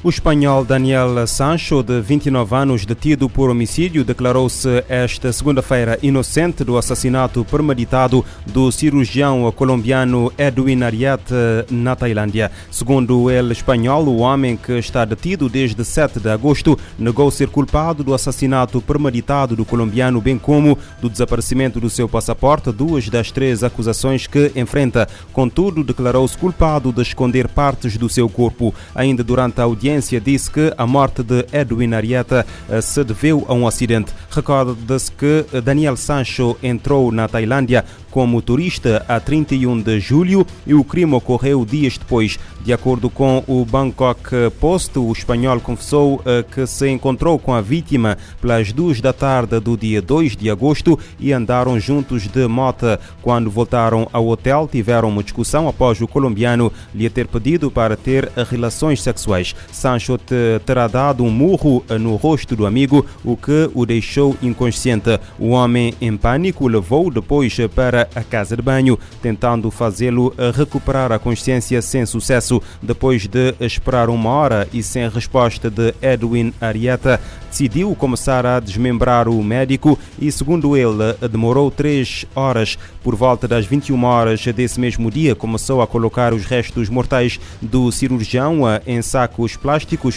O espanhol Daniel Sancho, de 29 anos, detido por homicídio, declarou-se esta segunda-feira inocente do assassinato premeditado do cirurgião colombiano Edwin Ariete na Tailândia. Segundo ele espanhol, o homem que está detido desde 7 de agosto negou ser culpado do assassinato premeditado do colombiano, bem como do desaparecimento do seu passaporte, duas das três acusações que enfrenta. Contudo, declarou-se culpado de esconder partes do seu corpo. Ainda durante a audiência, audiência disse que a morte de Edwin Arieta eh, se deveu a um acidente. Recorda-se que Daniel Sancho entrou na Tailândia como turista a 31 de julho e o crime ocorreu dias depois. De acordo com o Bangkok Post, o espanhol confessou eh, que se encontrou com a vítima pelas duas da tarde do dia 2 de agosto e andaram juntos de moto. Quando voltaram ao hotel, tiveram uma discussão após o colombiano lhe ter pedido para ter relações sexuais. Sancho terá dado um murro eh, no rosto do amigo, o que o deixou inconsciente. O homem, em pânico, levou depois para a casa de banho, tentando fazê-lo recuperar a consciência sem sucesso. Depois de esperar uma hora e sem resposta de Edwin Arieta, decidiu começar a desmembrar o médico e, segundo ele, demorou três horas. Por volta das 21 horas desse mesmo dia, começou a colocar os restos mortais do cirurgião em sacos plásticos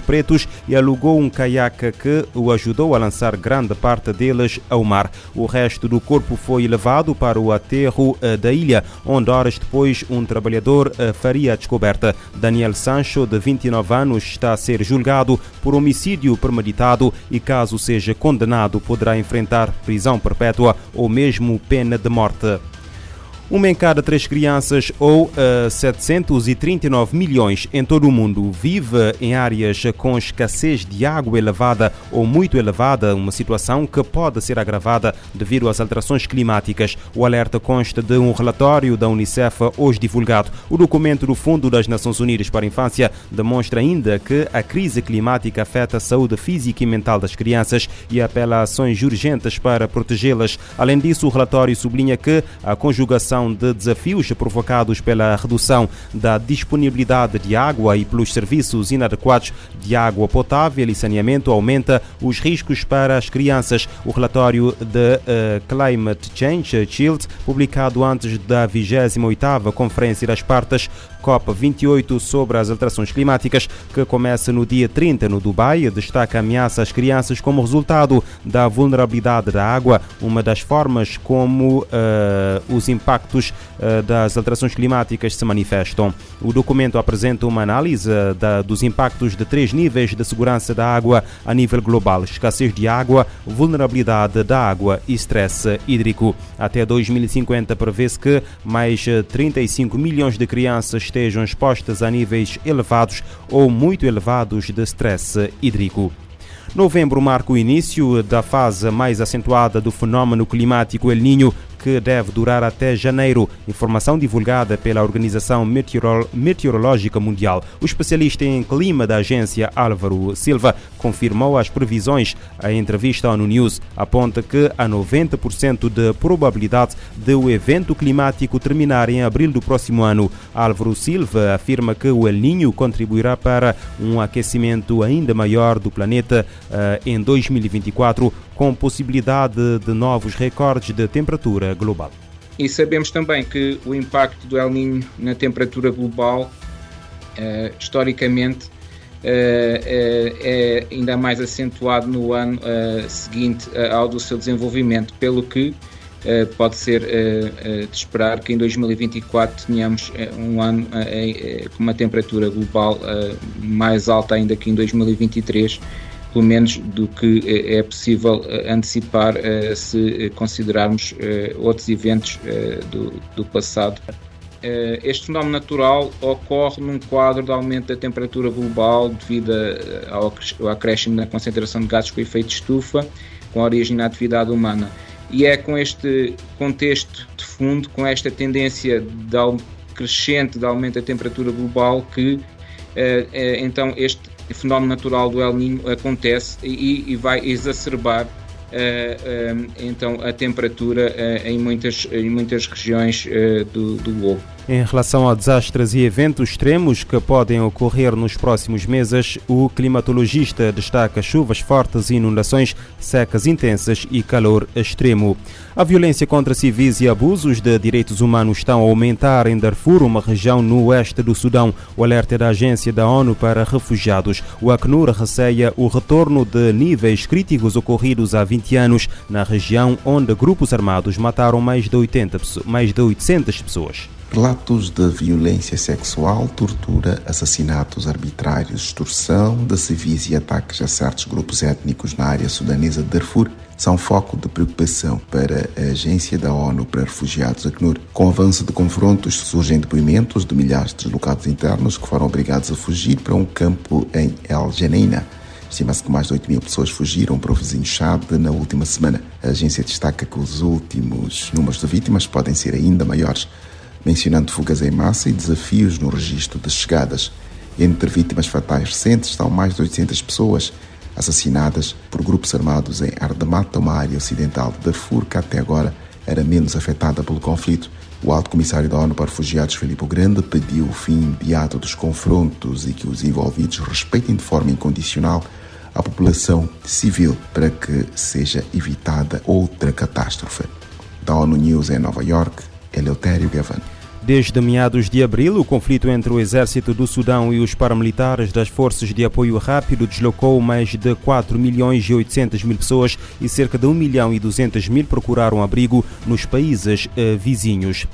pretos e alugou um caiaque que o ajudou a lançar grande parte deles ao mar. O resto do corpo foi levado para o aterro eh, da ilha, onde horas depois um trabalhador eh, faria a descoberta. Daniel Sancho, de 29 anos, está a ser julgado por homicídio premeditado e, caso seja condenado, poderá enfrentar prisão perpétua ou mesmo pena de morte. Uma em cada três crianças, ou uh, eh, 739 milhões em todo o mundo, vive em áreas com escassez de água elevada ou muito elevada, uma situação que pode ser agravada devido às alterações climáticas. O alerta consta de um relatório da Unicef hoje divulgado. O documento do Fundo das Nações Unidas para a Infância demonstra ainda que a crise climática afeta a saúde física e mental das crianças e apela a ações urgentes para protegê-las. Além disso, o relatório sublinha que a conjugação de desafios provocados pela redução da disponibilidade de água e pelos serviços inadequados de água potável e saneamento aumenta os riscos para as crianças. O relatório de uh, Climate Change Shield, publicado antes da 28ª Conferência das Partes COP28 sobre as alterações climáticas, que começa no dia 30 no Dubai, destaca a ameaça às crianças como resultado da vulnerabilidade da água, uma das formas como uh, os impactos uh, das alterações climáticas se manifestam. O documento apresenta uma análise uh, da, dos impactos de três níveis de segurança da água a nível global: escassez de água, vulnerabilidade da água e stress hídrico. Até 2050 prevê-se que mais 35 eh, milhões de crianças estejam expostas a níveis elevados ou muito elevados de stress hídrico. Novembro marca o início da fase mais acentuada do fenômeno climático El Niño, que deve durar até janeiro. Informação divulgada pela Organização Meteorológica Mundial. O especialista em clima da agência Álvaro Silva confirmou as previsões. A entrevista ao News aponta que há 90% de probabilidade de o evento climático terminar em abril do próximo ano. Álvaro Silva afirma que o El Niño contribuirá para um aquecimento ainda maior do planeta uh, em 2024, com possibilidade de novos recordes de temperatura global. E sabemos também que o impacto do El Niño na temperatura global, uh, historicamente, uh, é ainda mais acentuado no ano seguinte ao do seu desenvolvimento, pelo que pode ser de esperar que em 2024 tenhamos um ano com uma temperatura global mais alta ainda que em 2023 pelo menos do que eh, é possível eh, antecipar eh, se considerarmos outros eventos do, do passado. Este fenómeno natural ocorre num quadro de aumento da temperatura global devido ao acréscimo da concentração de gases com efeito de estufa, com origem na atividade humana. E é com este contexto de fundo, com esta tendência de crescente de aumento da temperatura global, que então este o fenómeno natural do El Niño acontece e, e vai exacerbar então a temperatura uh, em, muitas, em muitas regiões do, do globo. Em relação a desastres e eventos extremos que podem ocorrer nos próximos meses, o climatologista destaca chuvas fortes, inundações, secas intensas e calor extremo. A violência contra civis e abusos de direitos humanos estão a aumentar em Darfur, uma região no oeste do Sudão. O alerta é da Agência da ONU para Refugiados. O Acnur receia o retorno de níveis críticos ocorridos há 20 anos na região onde grupos armados mataram mais de, 80, mais de 800 pessoas. Relatos de violência sexual, tortura, assassinatos arbitrários, extorsão de civis e ataques a certos grupos étnicos na área sudanesa de Darfur são foco de preocupação para a Agência da ONU para Refugiados, ACNUR. Com o avanço de confrontos, surgem depoimentos de milhares de deslocados internos que foram obrigados a fugir para um campo em El Janeina. Estima-se que mais de 8 mil pessoas fugiram para o vizinho Chad na última semana. A agência destaca que os últimos números de vítimas podem ser ainda maiores mencionando fugas em massa e desafios no registro de chegadas. Entre vítimas fatais recentes estão mais de 800 pessoas assassinadas por grupos armados em Ardamata, uma área ocidental de Darfur que até agora era menos afetada pelo conflito. O alto comissário da ONU para Refugiados, Filipe Grande, pediu o fim imediato dos confrontos e que os envolvidos respeitem de forma incondicional a população civil para que seja evitada outra catástrofe. Da ONU News em Nova York, Eleutério Gavan. Desde meados de abril, o conflito entre o exército do Sudão e os paramilitares das Forças de Apoio Rápido deslocou mais de 4 milhões e 800 mil pessoas e cerca de 1 milhão e 200 mil procuraram abrigo nos países eh, vizinhos.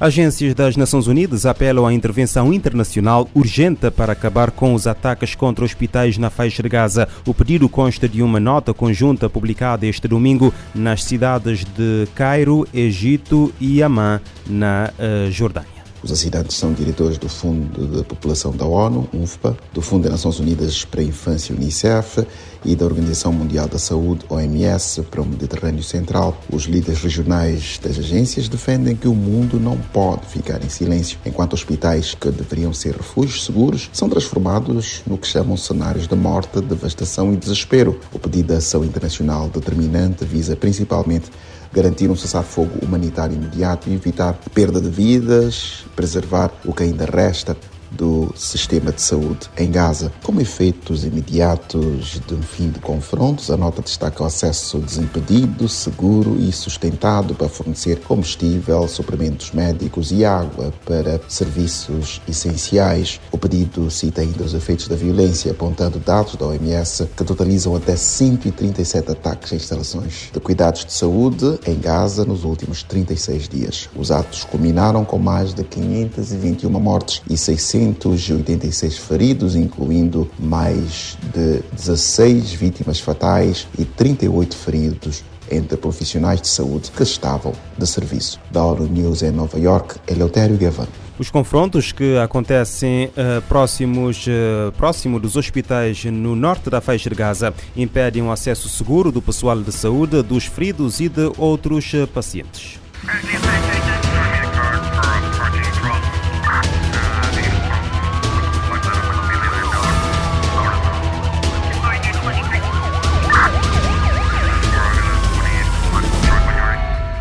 Agências das Nações Unidas apelam à intervenção internacional urgente para acabar com os ataques contra hospitais na faixa de Gaza. O pedido consta de uma nota conjunta publicada este domingo nas cidades de Cairo, Egito e Amman, na uh, Jordânia. Os assinantes são diretores do Fundo de População da ONU, UNFPA, do Fundo das Nações Unidas para a Infância, UNICEF, e da Organização Mundial da Saúde, OMS, para o Mediterrâneo Central. Os líderes regionais das agências defendem que o mundo não pode ficar em silêncio, enquanto hospitais que deveriam ser refúgios seguros são transformados no que chamam cenários de morte, devastação e desespero. O pedido da ação internacional determinante visa principalmente garantir um cessar-fogo humanitário imediato evitar perda de vidas, preservar o que ainda resta do sistema de saúde em Gaza. Como efeitos imediatos de um fim de confrontos, a nota destaca o acesso desimpedido, seguro e sustentado para fornecer combustível, suprimentos médicos e água para serviços essenciais. O pedido cita ainda os efeitos da violência, apontando dados da OMS que totalizam até 137 ataques a instalações de cuidados de saúde em Gaza nos últimos 36 dias. Os atos culminaram com mais de 521 mortes e 600 286 feridos, incluindo mais de 16 vítimas fatais e 38 feridos entre profissionais de saúde que estavam de serviço. Da ONU News em Nova York, Eleutério Gavan. Os confrontos que acontecem uh, próximos, uh, próximo dos hospitais no norte da faixa de Gaza impedem o acesso seguro do pessoal de saúde, dos feridos e de outros uh, pacientes.